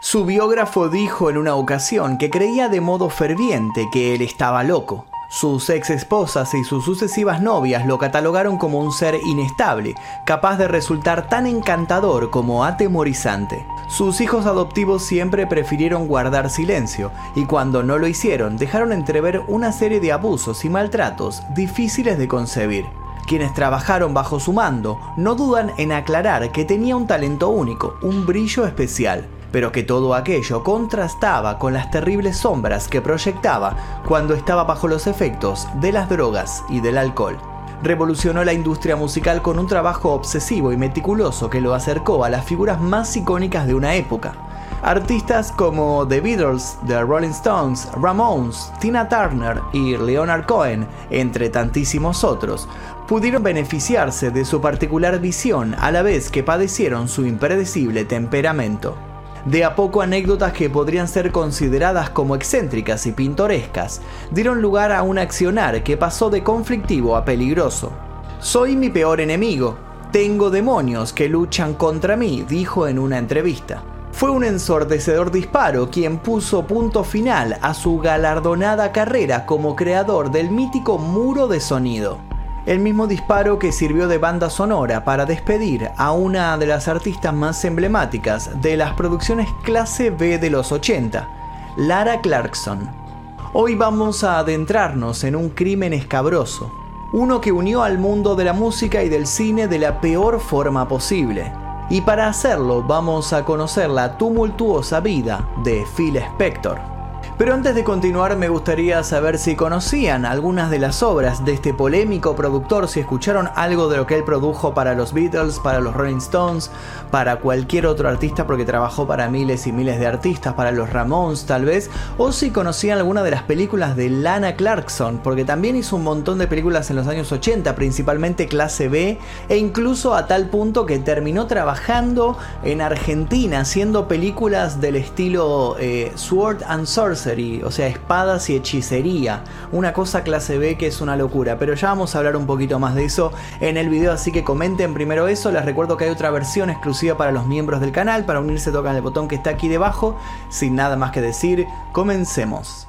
Su biógrafo dijo en una ocasión que creía de modo ferviente que él estaba loco. Sus ex esposas y sus sucesivas novias lo catalogaron como un ser inestable, capaz de resultar tan encantador como atemorizante. Sus hijos adoptivos siempre prefirieron guardar silencio y cuando no lo hicieron dejaron entrever una serie de abusos y maltratos difíciles de concebir. Quienes trabajaron bajo su mando no dudan en aclarar que tenía un talento único, un brillo especial pero que todo aquello contrastaba con las terribles sombras que proyectaba cuando estaba bajo los efectos de las drogas y del alcohol. Revolucionó la industria musical con un trabajo obsesivo y meticuloso que lo acercó a las figuras más icónicas de una época. Artistas como The Beatles, The Rolling Stones, Ramones, Tina Turner y Leonard Cohen, entre tantísimos otros, pudieron beneficiarse de su particular visión a la vez que padecieron su impredecible temperamento de a poco anécdotas que podrían ser consideradas como excéntricas y pintorescas, dieron lugar a un accionar que pasó de conflictivo a peligroso. Soy mi peor enemigo, tengo demonios que luchan contra mí, dijo en una entrevista. Fue un ensordecedor disparo quien puso punto final a su galardonada carrera como creador del mítico muro de sonido el mismo disparo que sirvió de banda sonora para despedir a una de las artistas más emblemáticas de las producciones clase B de los 80, Lara Clarkson. Hoy vamos a adentrarnos en un crimen escabroso, uno que unió al mundo de la música y del cine de la peor forma posible. Y para hacerlo vamos a conocer la tumultuosa vida de Phil Spector. Pero antes de continuar me gustaría saber si conocían algunas de las obras de este polémico productor, si escucharon algo de lo que él produjo para los Beatles, para los Rolling Stones, para cualquier otro artista porque trabajó para miles y miles de artistas, para los Ramones tal vez, o si conocían alguna de las películas de Lana Clarkson, porque también hizo un montón de películas en los años 80, principalmente clase B, e incluso a tal punto que terminó trabajando en Argentina haciendo películas del estilo eh, Sword and Sorcery o sea, espadas y hechicería. Una cosa clase B que es una locura, pero ya vamos a hablar un poquito más de eso en el video, así que comenten primero eso. Les recuerdo que hay otra versión exclusiva para los miembros del canal. Para unirse tocan el botón que está aquí debajo. Sin nada más que decir, comencemos.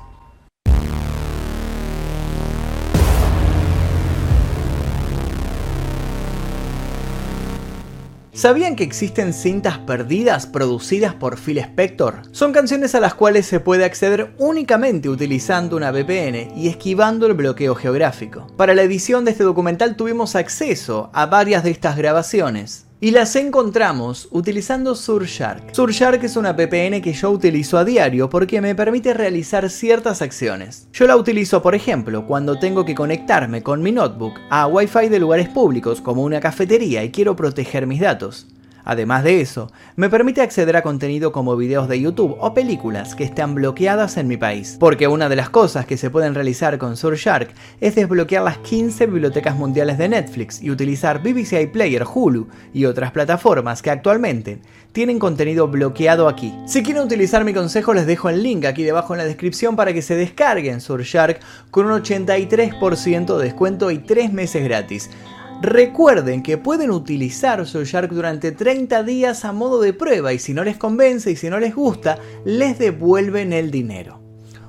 ¿Sabían que existen cintas perdidas producidas por Phil Spector? Son canciones a las cuales se puede acceder únicamente utilizando una VPN y esquivando el bloqueo geográfico. Para la edición de este documental tuvimos acceso a varias de estas grabaciones. Y las encontramos utilizando Surfshark. Surfshark es una VPN que yo utilizo a diario porque me permite realizar ciertas acciones. Yo la utilizo, por ejemplo, cuando tengo que conectarme con mi notebook a Wi-Fi de lugares públicos como una cafetería y quiero proteger mis datos. Además de eso, me permite acceder a contenido como videos de YouTube o películas que están bloqueadas en mi país. Porque una de las cosas que se pueden realizar con Surfshark es desbloquear las 15 bibliotecas mundiales de Netflix y utilizar BBC iPlayer, Hulu y otras plataformas que actualmente tienen contenido bloqueado aquí. Si quieren utilizar mi consejo les dejo el link aquí debajo en la descripción para que se descarguen Surfshark con un 83% de descuento y 3 meses gratis. Recuerden que pueden utilizar Surfshark durante 30 días a modo de prueba y si no les convence y si no les gusta, les devuelven el dinero.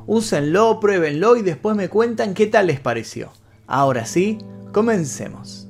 Úsenlo, pruébenlo y después me cuentan qué tal les pareció. Ahora sí, comencemos.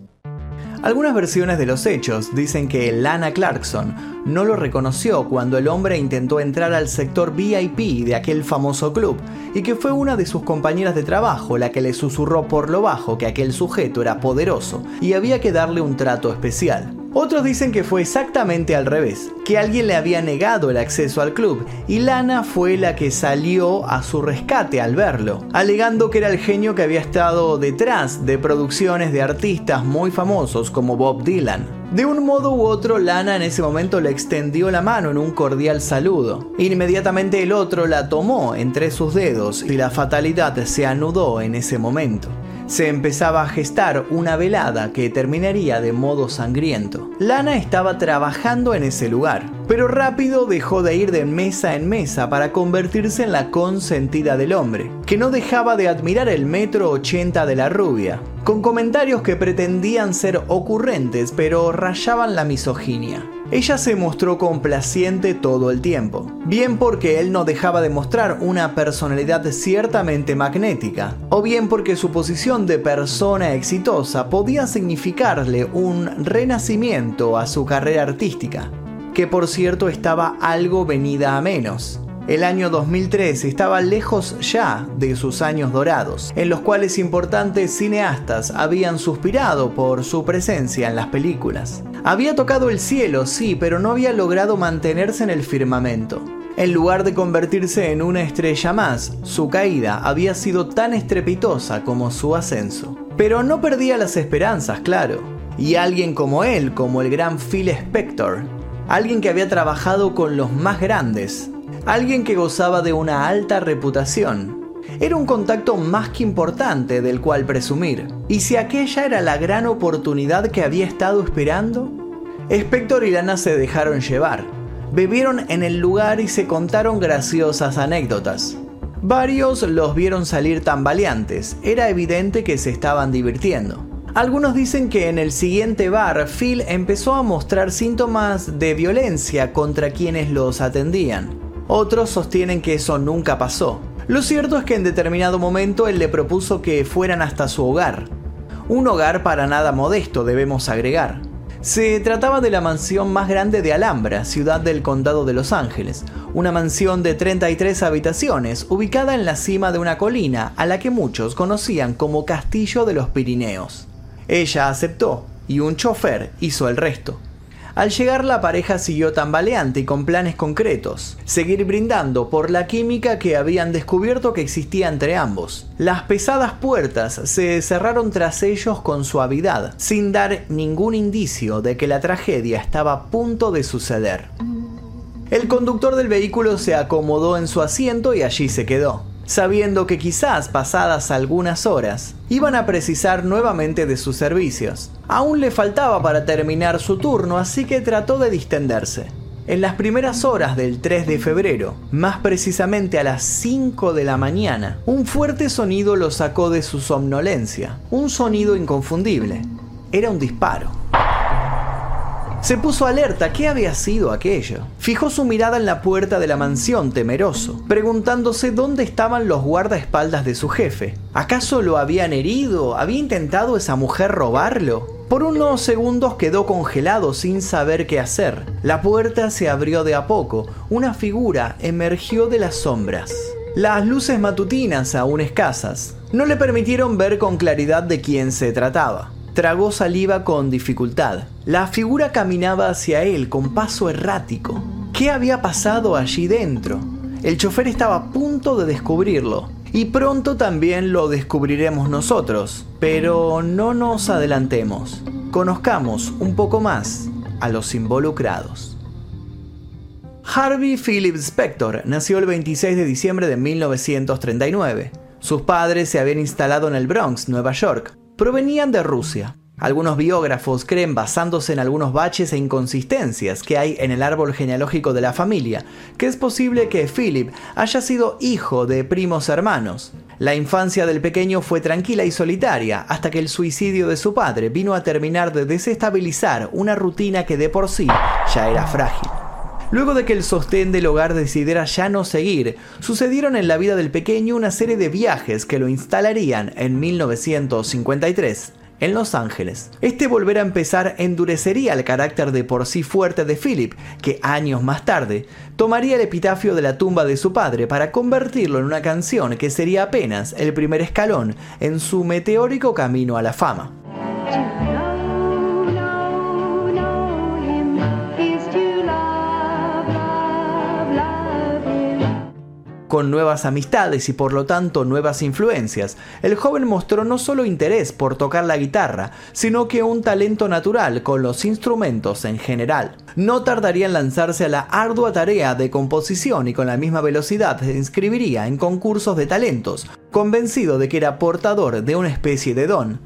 Algunas versiones de los hechos dicen que Lana Clarkson no lo reconoció cuando el hombre intentó entrar al sector VIP de aquel famoso club y que fue una de sus compañeras de trabajo la que le susurró por lo bajo que aquel sujeto era poderoso y había que darle un trato especial. Otros dicen que fue exactamente al revés, que alguien le había negado el acceso al club y Lana fue la que salió a su rescate al verlo, alegando que era el genio que había estado detrás de producciones de artistas muy famosos como Bob Dylan. De un modo u otro, Lana en ese momento le extendió la mano en un cordial saludo. Inmediatamente el otro la tomó entre sus dedos y la fatalidad se anudó en ese momento se empezaba a gestar una velada que terminaría de modo sangriento. Lana estaba trabajando en ese lugar, pero rápido dejó de ir de mesa en mesa para convertirse en la consentida del hombre, que no dejaba de admirar el metro 80 de la rubia, con comentarios que pretendían ser ocurrentes pero rayaban la misoginia. Ella se mostró complaciente todo el tiempo, bien porque él no dejaba de mostrar una personalidad ciertamente magnética, o bien porque su posición de persona exitosa podía significarle un renacimiento a su carrera artística, que por cierto estaba algo venida a menos. El año 2003 estaba lejos ya de sus años dorados, en los cuales importantes cineastas habían suspirado por su presencia en las películas. Había tocado el cielo, sí, pero no había logrado mantenerse en el firmamento. En lugar de convertirse en una estrella más, su caída había sido tan estrepitosa como su ascenso. Pero no perdía las esperanzas, claro. Y alguien como él, como el gran Phil Spector, alguien que había trabajado con los más grandes, alguien que gozaba de una alta reputación. Era un contacto más que importante del cual presumir. ¿Y si aquella era la gran oportunidad que había estado esperando? Spector y Lana se dejaron llevar. Bebieron en el lugar y se contaron graciosas anécdotas. Varios los vieron salir tambaleantes. Era evidente que se estaban divirtiendo. Algunos dicen que en el siguiente bar Phil empezó a mostrar síntomas de violencia contra quienes los atendían. Otros sostienen que eso nunca pasó. Lo cierto es que en determinado momento él le propuso que fueran hasta su hogar. Un hogar para nada modesto, debemos agregar. Se trataba de la mansión más grande de Alhambra, ciudad del condado de Los Ángeles, una mansión de 33 habitaciones ubicada en la cima de una colina a la que muchos conocían como Castillo de los Pirineos. Ella aceptó y un chofer hizo el resto. Al llegar la pareja siguió tambaleante y con planes concretos, seguir brindando por la química que habían descubierto que existía entre ambos. Las pesadas puertas se cerraron tras ellos con suavidad, sin dar ningún indicio de que la tragedia estaba a punto de suceder. El conductor del vehículo se acomodó en su asiento y allí se quedó sabiendo que quizás pasadas algunas horas iban a precisar nuevamente de sus servicios. Aún le faltaba para terminar su turno, así que trató de distenderse. En las primeras horas del 3 de febrero, más precisamente a las 5 de la mañana, un fuerte sonido lo sacó de su somnolencia, un sonido inconfundible. Era un disparo. Se puso alerta, ¿qué había sido aquello? Fijó su mirada en la puerta de la mansión, temeroso, preguntándose dónde estaban los guardaespaldas de su jefe. ¿Acaso lo habían herido? ¿Había intentado esa mujer robarlo? Por unos segundos quedó congelado sin saber qué hacer. La puerta se abrió de a poco, una figura emergió de las sombras. Las luces matutinas, aún escasas, no le permitieron ver con claridad de quién se trataba. Tragó saliva con dificultad. La figura caminaba hacia él con paso errático. ¿Qué había pasado allí dentro? El chofer estaba a punto de descubrirlo. Y pronto también lo descubriremos nosotros. Pero no nos adelantemos. Conozcamos un poco más a los involucrados. Harvey Philip Spector nació el 26 de diciembre de 1939. Sus padres se habían instalado en el Bronx, Nueva York provenían de Rusia. Algunos biógrafos creen, basándose en algunos baches e inconsistencias que hay en el árbol genealógico de la familia, que es posible que Philip haya sido hijo de primos hermanos. La infancia del pequeño fue tranquila y solitaria hasta que el suicidio de su padre vino a terminar de desestabilizar una rutina que de por sí ya era frágil. Luego de que el sostén del hogar decidiera ya no seguir, sucedieron en la vida del pequeño una serie de viajes que lo instalarían en 1953 en Los Ángeles. Este volver a empezar endurecería el carácter de por sí fuerte de Philip, que años más tarde tomaría el epitafio de la tumba de su padre para convertirlo en una canción que sería apenas el primer escalón en su meteórico camino a la fama. Con nuevas amistades y por lo tanto nuevas influencias, el joven mostró no solo interés por tocar la guitarra, sino que un talento natural con los instrumentos en general. No tardaría en lanzarse a la ardua tarea de composición y con la misma velocidad se inscribiría en concursos de talentos, convencido de que era portador de una especie de don.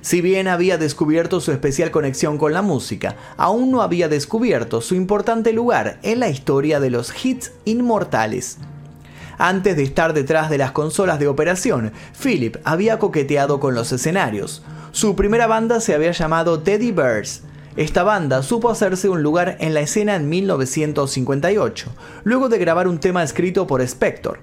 Si bien había descubierto su especial conexión con la música, aún no había descubierto su importante lugar en la historia de los hits inmortales. Antes de estar detrás de las consolas de operación, Philip había coqueteado con los escenarios. Su primera banda se había llamado Teddy Bears Esta banda supo hacerse un lugar en la escena en 1958, luego de grabar un tema escrito por Spector.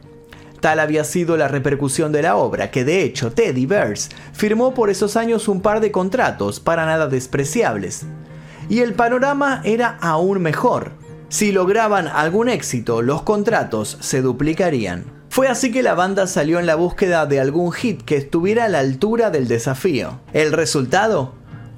Tal había sido la repercusión de la obra que de hecho Teddy Bears firmó por esos años un par de contratos para nada despreciables. Y el panorama era aún mejor. Si lograban algún éxito, los contratos se duplicarían. Fue así que la banda salió en la búsqueda de algún hit que estuviera a la altura del desafío. El resultado,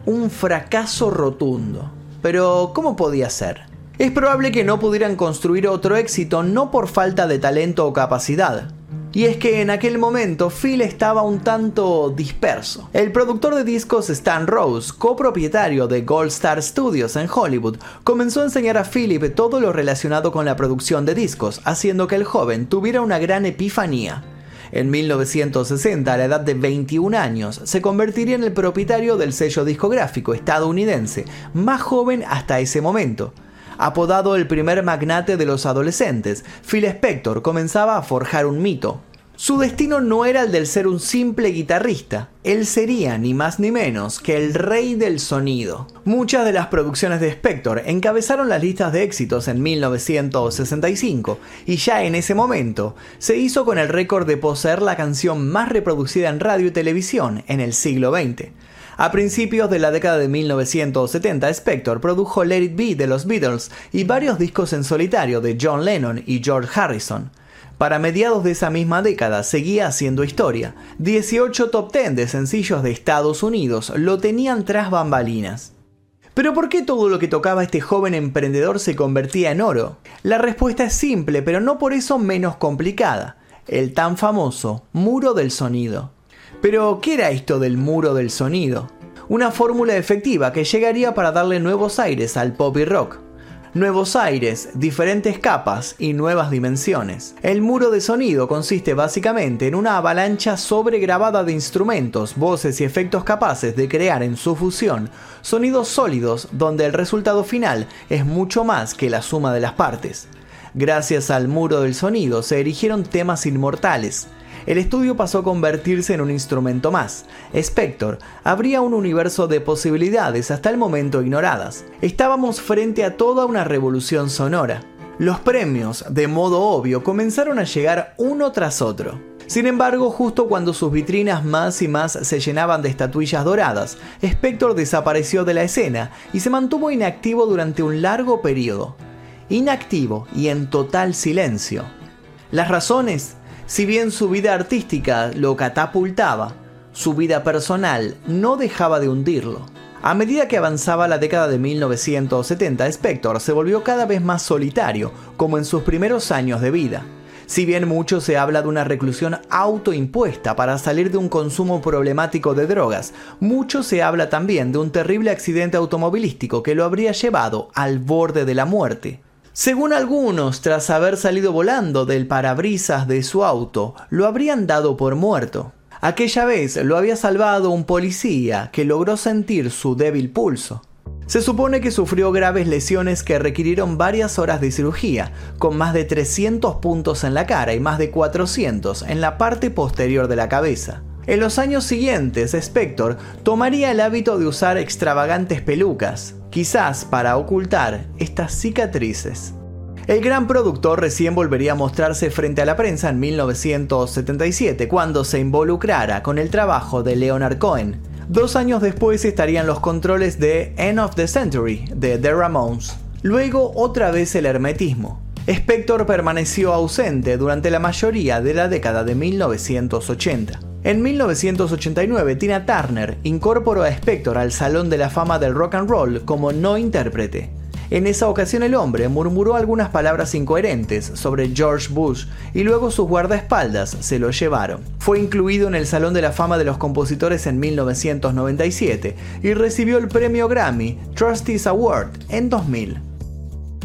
un fracaso rotundo. Pero, ¿cómo podía ser? Es probable que no pudieran construir otro éxito no por falta de talento o capacidad, y es que en aquel momento Phil estaba un tanto disperso. El productor de discos Stan Rose, copropietario de Gold Star Studios en Hollywood, comenzó a enseñar a Philip todo lo relacionado con la producción de discos, haciendo que el joven tuviera una gran epifanía. En 1960, a la edad de 21 años, se convertiría en el propietario del sello discográfico estadounidense, más joven hasta ese momento. Apodado el primer magnate de los adolescentes, Phil Spector comenzaba a forjar un mito. Su destino no era el del ser un simple guitarrista, él sería ni más ni menos que el rey del sonido. Muchas de las producciones de Spector encabezaron las listas de éxitos en 1965 y ya en ese momento se hizo con el récord de poseer la canción más reproducida en radio y televisión en el siglo XX. A principios de la década de 1970, Spector produjo Let It Be de los Beatles y varios discos en solitario de John Lennon y George Harrison. Para mediados de esa misma década seguía haciendo historia. 18 top 10 de sencillos de Estados Unidos lo tenían tras bambalinas. Pero ¿por qué todo lo que tocaba este joven emprendedor se convertía en oro? La respuesta es simple, pero no por eso menos complicada. El tan famoso muro del sonido. Pero, ¿qué era esto del muro del sonido? Una fórmula efectiva que llegaría para darle nuevos aires al pop y rock. Nuevos aires, diferentes capas y nuevas dimensiones. El muro de sonido consiste básicamente en una avalancha sobregrabada de instrumentos, voces y efectos capaces de crear en su fusión sonidos sólidos donde el resultado final es mucho más que la suma de las partes. Gracias al muro del sonido se erigieron temas inmortales, el estudio pasó a convertirse en un instrumento más. Spector abría un universo de posibilidades hasta el momento ignoradas. Estábamos frente a toda una revolución sonora. Los premios, de modo obvio, comenzaron a llegar uno tras otro. Sin embargo, justo cuando sus vitrinas más y más se llenaban de estatuillas doradas, Spector desapareció de la escena y se mantuvo inactivo durante un largo periodo. Inactivo y en total silencio. Las razones si bien su vida artística lo catapultaba, su vida personal no dejaba de hundirlo. A medida que avanzaba la década de 1970, Spector se volvió cada vez más solitario, como en sus primeros años de vida. Si bien mucho se habla de una reclusión autoimpuesta para salir de un consumo problemático de drogas, mucho se habla también de un terrible accidente automovilístico que lo habría llevado al borde de la muerte. Según algunos, tras haber salido volando del parabrisas de su auto, lo habrían dado por muerto. Aquella vez lo había salvado un policía que logró sentir su débil pulso. Se supone que sufrió graves lesiones que requirieron varias horas de cirugía, con más de 300 puntos en la cara y más de 400 en la parte posterior de la cabeza. En los años siguientes, Spector tomaría el hábito de usar extravagantes pelucas, quizás para ocultar estas cicatrices. El gran productor recién volvería a mostrarse frente a la prensa en 1977, cuando se involucrara con el trabajo de Leonard Cohen. Dos años después estarían los controles de End of the Century de The Ramones. Luego otra vez el hermetismo. Spector permaneció ausente durante la mayoría de la década de 1980. En 1989, Tina Turner incorporó a Spector al Salón de la Fama del Rock and Roll como no intérprete. En esa ocasión el hombre murmuró algunas palabras incoherentes sobre George Bush y luego sus guardaespaldas se lo llevaron. Fue incluido en el Salón de la Fama de los Compositores en 1997 y recibió el premio Grammy Trustees Award en 2000.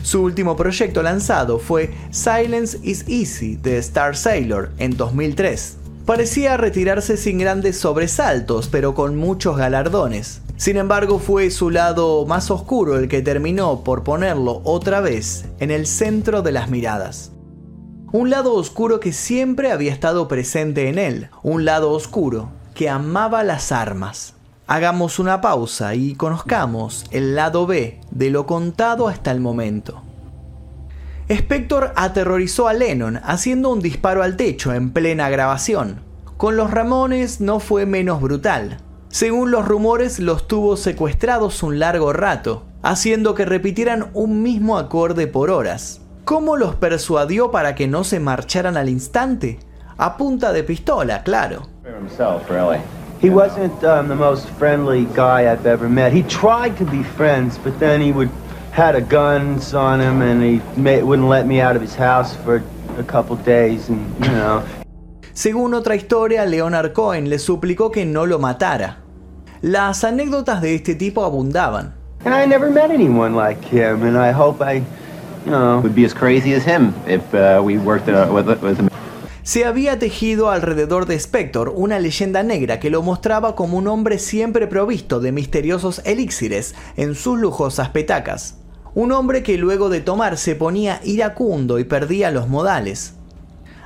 Su último proyecto lanzado fue Silence is Easy de Star Sailor en 2003. Parecía retirarse sin grandes sobresaltos, pero con muchos galardones. Sin embargo, fue su lado más oscuro el que terminó por ponerlo otra vez en el centro de las miradas. Un lado oscuro que siempre había estado presente en él, un lado oscuro que amaba las armas. Hagamos una pausa y conozcamos el lado B de lo contado hasta el momento. Spector aterrorizó a Lennon haciendo un disparo al techo en plena grabación. Con los Ramones no fue menos brutal. Según los rumores, los tuvo secuestrados un largo rato, haciendo que repitieran un mismo acorde por horas. ¿Cómo los persuadió para que no se marcharan al instante? A punta de pistola, claro. He wasn't um, the most friendly guy I've ever met. He tried to be friends, but then he would had a guns on him and he wouldn't let me out of his house for a couple days and you know. Según otra historia, Leonard Cohen le suplicó que no lo matara. Las anécdotas de este tipo abundaban. And I never met anyone like him and I hope I would be as crazy as him if uh, we worked uh, with, with him. Se había tejido alrededor de Spector una leyenda negra que lo mostraba como un hombre siempre provisto de misteriosos elixires en sus lujosas petacas. Un hombre que luego de tomar se ponía iracundo y perdía los modales.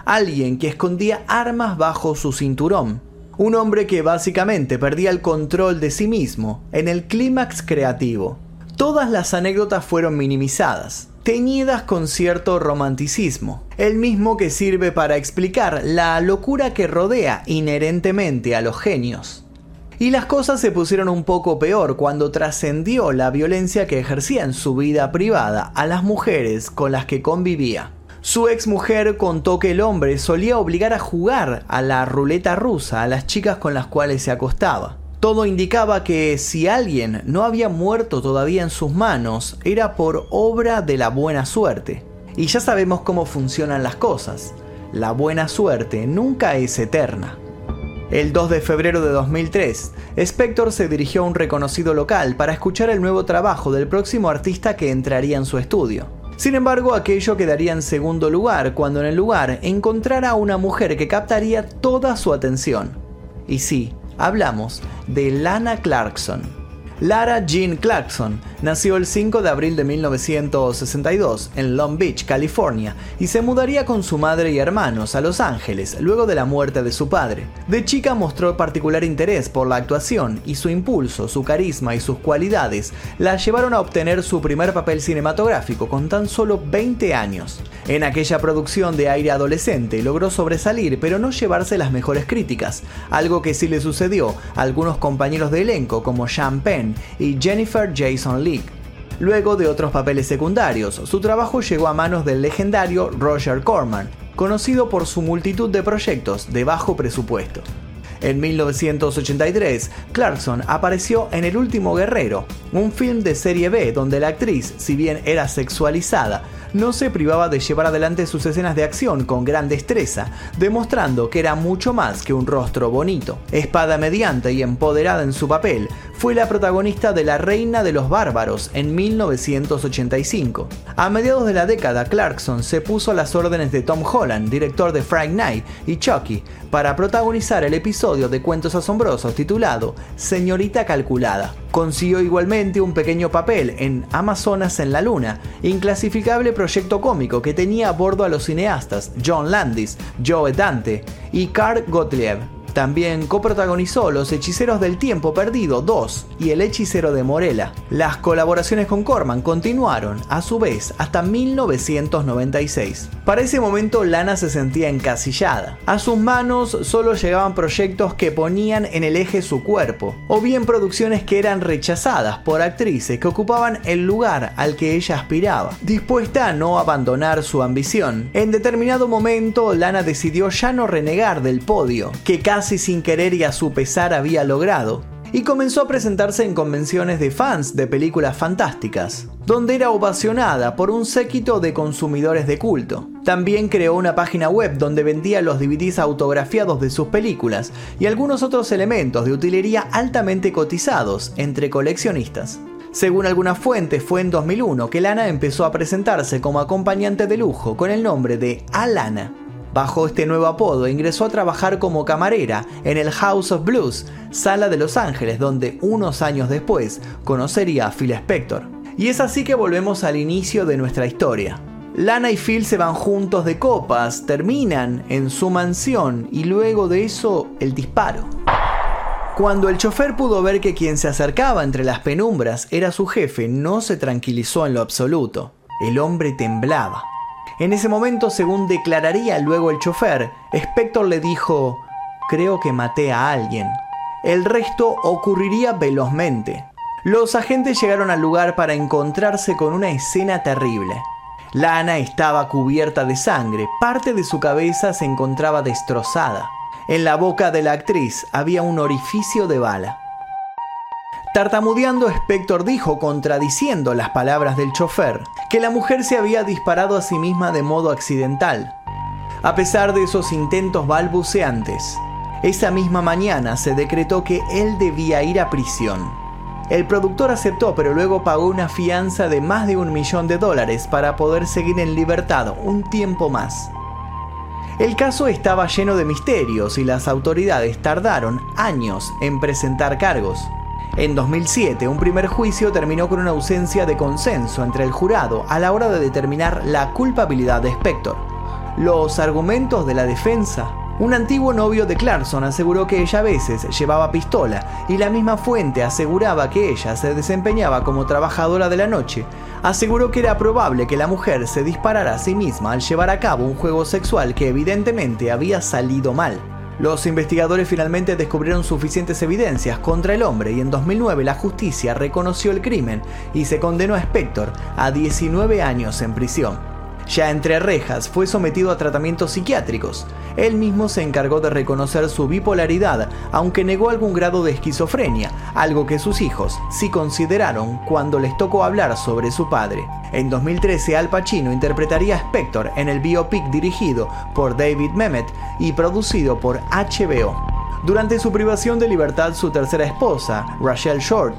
Alguien que escondía armas bajo su cinturón. Un hombre que básicamente perdía el control de sí mismo en el clímax creativo. Todas las anécdotas fueron minimizadas, teñidas con cierto romanticismo, el mismo que sirve para explicar la locura que rodea inherentemente a los genios. Y las cosas se pusieron un poco peor cuando trascendió la violencia que ejercía en su vida privada a las mujeres con las que convivía. Su ex mujer contó que el hombre solía obligar a jugar a la ruleta rusa a las chicas con las cuales se acostaba. Todo indicaba que si alguien no había muerto todavía en sus manos, era por obra de la buena suerte. Y ya sabemos cómo funcionan las cosas. La buena suerte nunca es eterna. El 2 de febrero de 2003, Spector se dirigió a un reconocido local para escuchar el nuevo trabajo del próximo artista que entraría en su estudio. Sin embargo, aquello quedaría en segundo lugar cuando en el lugar encontrara a una mujer que captaría toda su atención. Y sí, hablamos de Lana Clarkson. Lara Jean Clarkson nació el 5 de abril de 1962 en Long Beach, California, y se mudaría con su madre y hermanos a Los Ángeles luego de la muerte de su padre. De chica mostró particular interés por la actuación y su impulso, su carisma y sus cualidades la llevaron a obtener su primer papel cinematográfico con tan solo 20 años. En aquella producción de aire adolescente logró sobresalir pero no llevarse las mejores críticas, algo que sí le sucedió a algunos compañeros de elenco como Sean Penn y Jennifer Jason Leigh. Luego de otros papeles secundarios, su trabajo llegó a manos del legendario Roger Corman, conocido por su multitud de proyectos de bajo presupuesto. En 1983, Clarkson apareció en El último guerrero, un film de serie B donde la actriz, si bien era sexualizada, no se privaba de llevar adelante sus escenas de acción con gran destreza, demostrando que era mucho más que un rostro bonito. Espada mediante y empoderada en su papel, fue la protagonista de La Reina de los Bárbaros en 1985. A mediados de la década, Clarkson se puso a las órdenes de Tom Holland, director de Friday Night y Chucky, para protagonizar el episodio de Cuentos Asombrosos titulado Señorita Calculada. Consiguió igualmente un pequeño papel en Amazonas en la Luna, inclasificable proyecto cómico que tenía a bordo a los cineastas John Landis, Joe Dante y Carl Gottlieb. También coprotagonizó Los Hechiceros del Tiempo Perdido 2 y El Hechicero de Morela. Las colaboraciones con Corman continuaron, a su vez, hasta 1996. Para ese momento Lana se sentía encasillada. A sus manos solo llegaban proyectos que ponían en el eje su cuerpo, o bien producciones que eran rechazadas por actrices que ocupaban el lugar al que ella aspiraba. Dispuesta a no abandonar su ambición, en determinado momento Lana decidió ya no renegar del podio, que casi sin querer y a su pesar había logrado, y comenzó a presentarse en convenciones de fans de películas fantásticas, donde era ovacionada por un séquito de consumidores de culto. También creó una página web donde vendía los DVDs autografiados de sus películas y algunos otros elementos de utilería altamente cotizados entre coleccionistas. Según algunas fuentes, fue en 2001 que Lana empezó a presentarse como acompañante de lujo con el nombre de Alana Bajo este nuevo apodo ingresó a trabajar como camarera en el House of Blues, sala de Los Ángeles, donde unos años después conocería a Phil Spector. Y es así que volvemos al inicio de nuestra historia. Lana y Phil se van juntos de copas, terminan en su mansión y luego de eso el disparo. Cuando el chofer pudo ver que quien se acercaba entre las penumbras era su jefe, no se tranquilizó en lo absoluto. El hombre temblaba. En ese momento, según declararía luego el chofer, Spector le dijo, creo que maté a alguien. El resto ocurriría velozmente. Los agentes llegaron al lugar para encontrarse con una escena terrible. Lana estaba cubierta de sangre, parte de su cabeza se encontraba destrozada. En la boca de la actriz había un orificio de bala. Tartamudeando, Spector dijo, contradiciendo las palabras del chofer, que la mujer se había disparado a sí misma de modo accidental. A pesar de esos intentos balbuceantes, esa misma mañana se decretó que él debía ir a prisión. El productor aceptó, pero luego pagó una fianza de más de un millón de dólares para poder seguir en libertad un tiempo más. El caso estaba lleno de misterios y las autoridades tardaron años en presentar cargos. En 2007, un primer juicio terminó con una ausencia de consenso entre el jurado a la hora de determinar la culpabilidad de Spector. Los argumentos de la defensa un antiguo novio de Clarkson aseguró que ella a veces llevaba pistola y la misma fuente aseguraba que ella se desempeñaba como trabajadora de la noche. Aseguró que era probable que la mujer se disparara a sí misma al llevar a cabo un juego sexual que evidentemente había salido mal. Los investigadores finalmente descubrieron suficientes evidencias contra el hombre y en 2009 la justicia reconoció el crimen y se condenó a Spector a 19 años en prisión. Ya entre rejas fue sometido a tratamientos psiquiátricos. Él mismo se encargó de reconocer su bipolaridad, aunque negó algún grado de esquizofrenia, algo que sus hijos sí consideraron cuando les tocó hablar sobre su padre. En 2013 Al Pacino interpretaría a Spector en el biopic dirigido por David Mamet y producido por HBO. Durante su privación de libertad su tercera esposa, Rachel Short,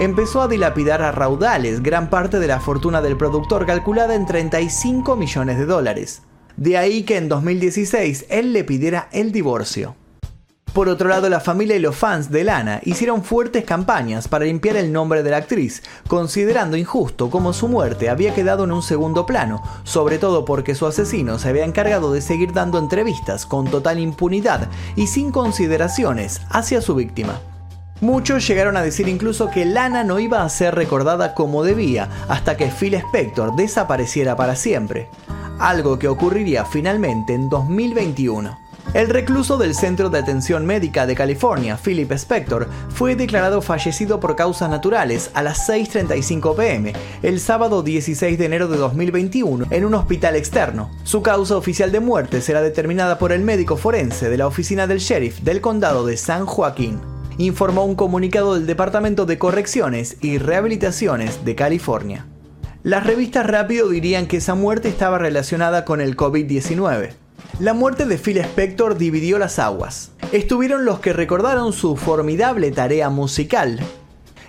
empezó a dilapidar a raudales gran parte de la fortuna del productor calculada en 35 millones de dólares. De ahí que en 2016 él le pidiera el divorcio. Por otro lado, la familia y los fans de Lana hicieron fuertes campañas para limpiar el nombre de la actriz, considerando injusto cómo su muerte había quedado en un segundo plano, sobre todo porque su asesino se había encargado de seguir dando entrevistas con total impunidad y sin consideraciones hacia su víctima. Muchos llegaron a decir incluso que Lana no iba a ser recordada como debía hasta que Phil Spector desapareciera para siempre, algo que ocurriría finalmente en 2021. El recluso del Centro de Atención Médica de California, Philip Spector, fue declarado fallecido por causas naturales a las 6.35 pm, el sábado 16 de enero de 2021, en un hospital externo. Su causa oficial de muerte será determinada por el médico forense de la oficina del sheriff del condado de San Joaquín informó un comunicado del Departamento de Correcciones y Rehabilitaciones de California. Las revistas rápido dirían que esa muerte estaba relacionada con el COVID-19. La muerte de Phil Spector dividió las aguas. Estuvieron los que recordaron su formidable tarea musical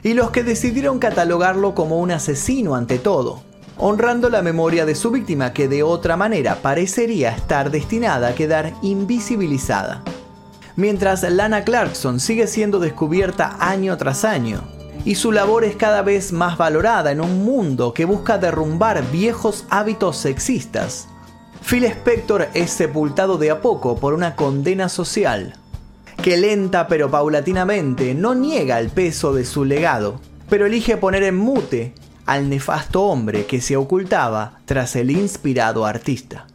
y los que decidieron catalogarlo como un asesino ante todo, honrando la memoria de su víctima que de otra manera parecería estar destinada a quedar invisibilizada mientras Lana Clarkson sigue siendo descubierta año tras año. Y su labor es cada vez más valorada en un mundo que busca derrumbar viejos hábitos sexistas. Phil Spector es sepultado de a poco por una condena social, que lenta pero paulatinamente no niega el peso de su legado, pero elige poner en mute al nefasto hombre que se ocultaba tras el inspirado artista.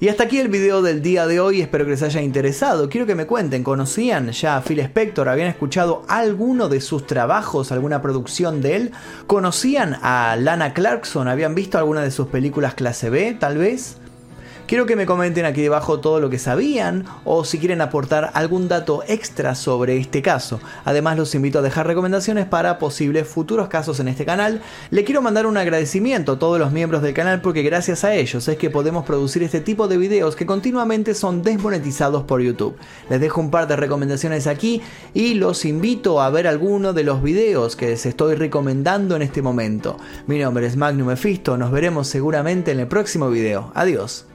Y hasta aquí el video del día de hoy, espero que les haya interesado. Quiero que me cuenten, ¿conocían ya a Phil Spector? ¿Habían escuchado alguno de sus trabajos, alguna producción de él? ¿Conocían a Lana Clarkson? ¿Habían visto alguna de sus películas clase B, tal vez? Quiero que me comenten aquí debajo todo lo que sabían o si quieren aportar algún dato extra sobre este caso. Además los invito a dejar recomendaciones para posibles futuros casos en este canal. Le quiero mandar un agradecimiento a todos los miembros del canal porque gracias a ellos es que podemos producir este tipo de videos que continuamente son desmonetizados por YouTube. Les dejo un par de recomendaciones aquí y los invito a ver alguno de los videos que les estoy recomendando en este momento. Mi nombre es Magnum Mephisto, nos veremos seguramente en el próximo video. Adiós.